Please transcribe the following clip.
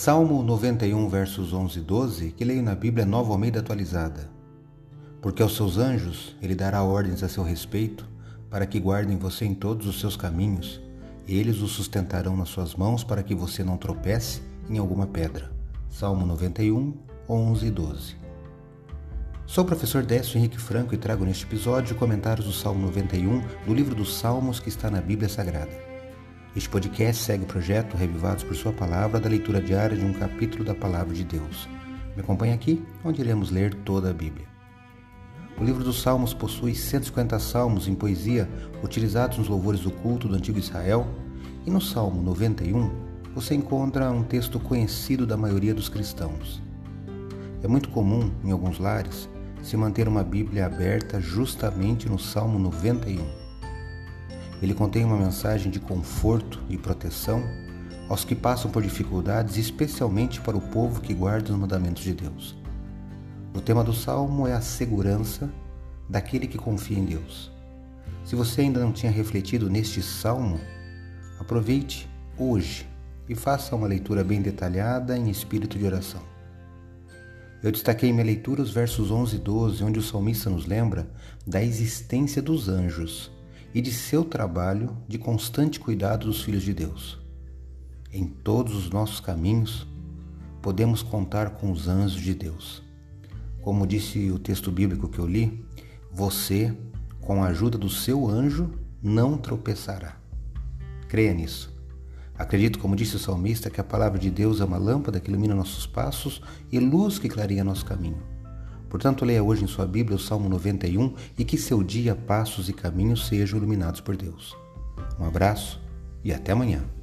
Salmo 91, versos 11 e 12, que leio na Bíblia Nova Almeida atualizada. Porque aos seus anjos ele dará ordens a seu respeito, para que guardem você em todos os seus caminhos, e eles o sustentarão nas suas mãos para que você não tropece em alguma pedra. Salmo 91, 11 e 12. Sou o professor Décio Henrique Franco e trago neste episódio comentários do Salmo 91 do livro dos Salmos que está na Bíblia Sagrada. Este podcast segue o projeto Revivados por Sua Palavra da leitura diária de um capítulo da Palavra de Deus. Me acompanhe aqui, onde iremos ler toda a Bíblia. O livro dos Salmos possui 150 salmos em poesia utilizados nos louvores do culto do antigo Israel, e no Salmo 91 você encontra um texto conhecido da maioria dos cristãos. É muito comum, em alguns lares, se manter uma Bíblia aberta justamente no Salmo 91. Ele contém uma mensagem de conforto e proteção aos que passam por dificuldades, especialmente para o povo que guarda os mandamentos de Deus. O tema do salmo é a segurança daquele que confia em Deus. Se você ainda não tinha refletido neste salmo, aproveite hoje e faça uma leitura bem detalhada em espírito de oração. Eu destaquei em minha leitura os versos 11 e 12, onde o salmista nos lembra da existência dos anjos e de seu trabalho de constante cuidado dos filhos de Deus. Em todos os nossos caminhos, podemos contar com os anjos de Deus. Como disse o texto bíblico que eu li, você, com a ajuda do seu anjo, não tropeçará. Creia nisso. Acredito, como disse o salmista, que a palavra de Deus é uma lâmpada que ilumina nossos passos e luz que clareia nosso caminho. Portanto, leia hoje em sua Bíblia o Salmo 91 e que seu dia, passos e caminhos sejam iluminados por Deus. Um abraço e até amanhã.